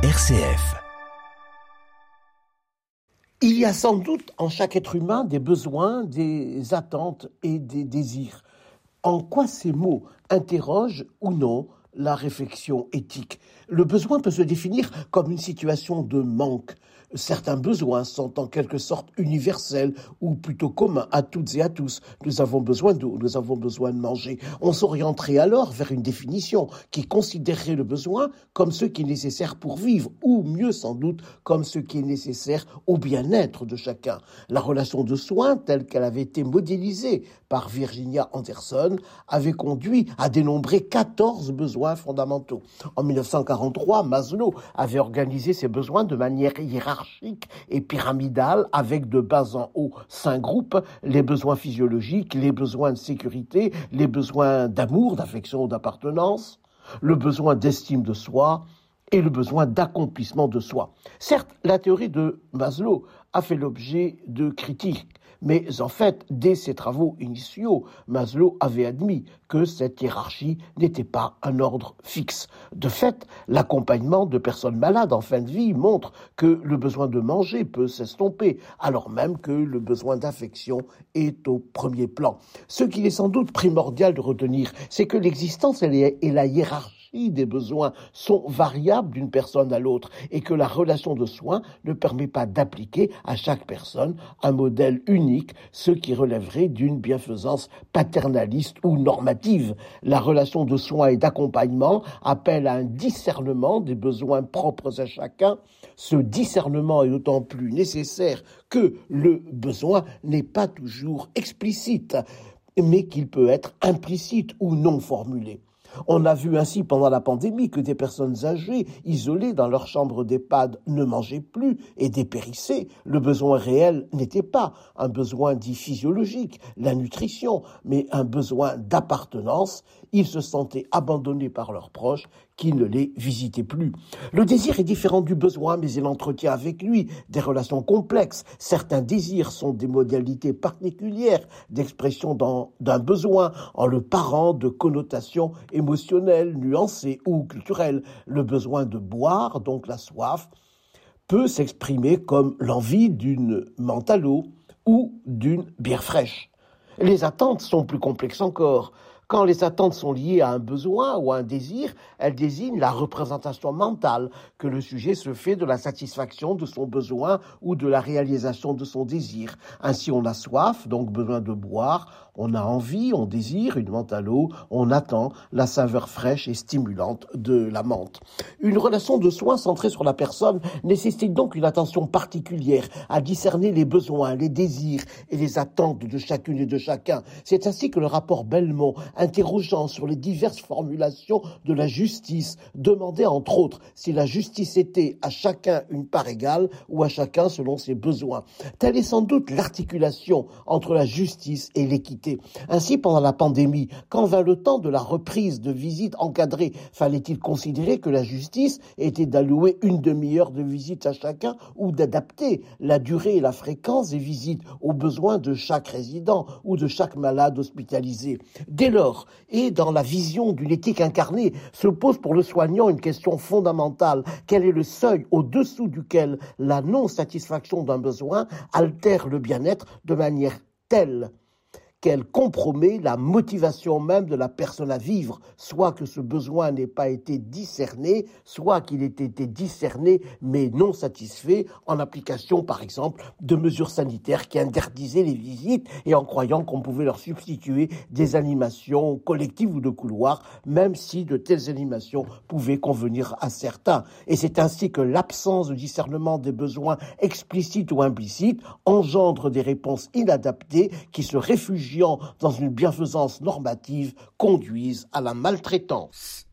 RCF. Il y a sans doute en chaque être humain des besoins, des attentes et des désirs. En quoi ces mots interrogent ou non la réflexion éthique? Le besoin peut se définir comme une situation de manque, Certains besoins sont en quelque sorte universels ou plutôt communs à toutes et à tous. Nous avons besoin d'eau, nous avons besoin de manger. On s'orienterait alors vers une définition qui considérerait le besoin comme ce qui est nécessaire pour vivre, ou mieux sans doute comme ce qui est nécessaire au bien-être de chacun. La relation de soins, telle qu'elle avait été modélisée par Virginia Anderson, avait conduit à dénombrer 14 besoins fondamentaux. En 1943, Maslow avait organisé ses besoins de manière hiérarchique et pyramidale avec de bas en haut cinq groupes, les besoins physiologiques, les besoins de sécurité, les besoins d'amour, d'affection, d'appartenance, le besoin d'estime de soi et le besoin d'accomplissement de soi. Certes, la théorie de Maslow a fait l'objet de critiques mais en fait, dès ses travaux initiaux, Maslow avait admis que cette hiérarchie n'était pas un ordre fixe. De fait, l'accompagnement de personnes malades en fin de vie montre que le besoin de manger peut s'estomper, alors même que le besoin d'affection est au premier plan. Ce qu'il est sans doute primordial de retenir, c'est que l'existence et la hiérarchie des besoins sont variables d'une personne à l'autre et que la relation de soins ne permet pas d'appliquer à chaque personne un modèle unique, ce qui relèverait d'une bienfaisance paternaliste ou normative. La relation de soins et d'accompagnement appelle à un discernement des besoins propres à chacun. Ce discernement est d'autant plus nécessaire que le besoin n'est pas toujours explicite mais qu'il peut être implicite ou non formulé. On a vu ainsi pendant la pandémie que des personnes âgées, isolées dans leur chambre d'EHPAD, ne mangeaient plus et dépérissaient. Le besoin réel n'était pas un besoin dit physiologique, la nutrition, mais un besoin d'appartenance. Ils se sentaient abandonnés par leurs proches qui ne les visitaient plus. Le désir est différent du besoin, mais il entretient avec lui des relations complexes. Certains désirs sont des modalités particulières d'expression d'un besoin en le parent de connotations émotionnelles, nuancées ou culturelles. Le besoin de boire, donc la soif, peut s'exprimer comme l'envie d'une mentalo ou d'une bière fraîche. Les attentes sont plus complexes encore. Quand les attentes sont liées à un besoin ou à un désir, elles désignent la représentation mentale que le sujet se fait de la satisfaction de son besoin ou de la réalisation de son désir. Ainsi, on a soif, donc besoin de boire, on a envie, on désire une menthe à l'eau, on attend la saveur fraîche et stimulante de la menthe. Une relation de soins centrée sur la personne nécessite donc une attention particulière à discerner les besoins, les désirs et les attentes de chacune et de chacun. C'est ainsi que le rapport Belmont interrogeant sur les diverses formulations de la justice, demandait entre autres si la justice était à chacun une part égale ou à chacun selon ses besoins. Telle est sans doute l'articulation entre la justice et l'équité. Ainsi, pendant la pandémie, quand vint le temps de la reprise de visites encadrées, fallait-il considérer que la justice était d'allouer une demi-heure de visite à chacun ou d'adapter la durée et la fréquence des visites aux besoins de chaque résident ou de chaque malade hospitalisé? Dès lors, et dans la vision d'une éthique incarnée se pose pour le soignant une question fondamentale. Quel est le seuil au-dessous duquel la non-satisfaction d'un besoin altère le bien-être de manière telle? Qu'elle compromet la motivation même de la personne à vivre, soit que ce besoin n'ait pas été discerné, soit qu'il ait été discerné mais non satisfait en application, par exemple, de mesures sanitaires qui interdisaient les visites et en croyant qu'on pouvait leur substituer des animations collectives ou de couloirs, même si de telles animations pouvaient convenir à certains. Et c'est ainsi que l'absence de discernement des besoins explicites ou implicites engendre des réponses inadaptées qui se réfugient dans une bienfaisance normative conduisent à la maltraitance.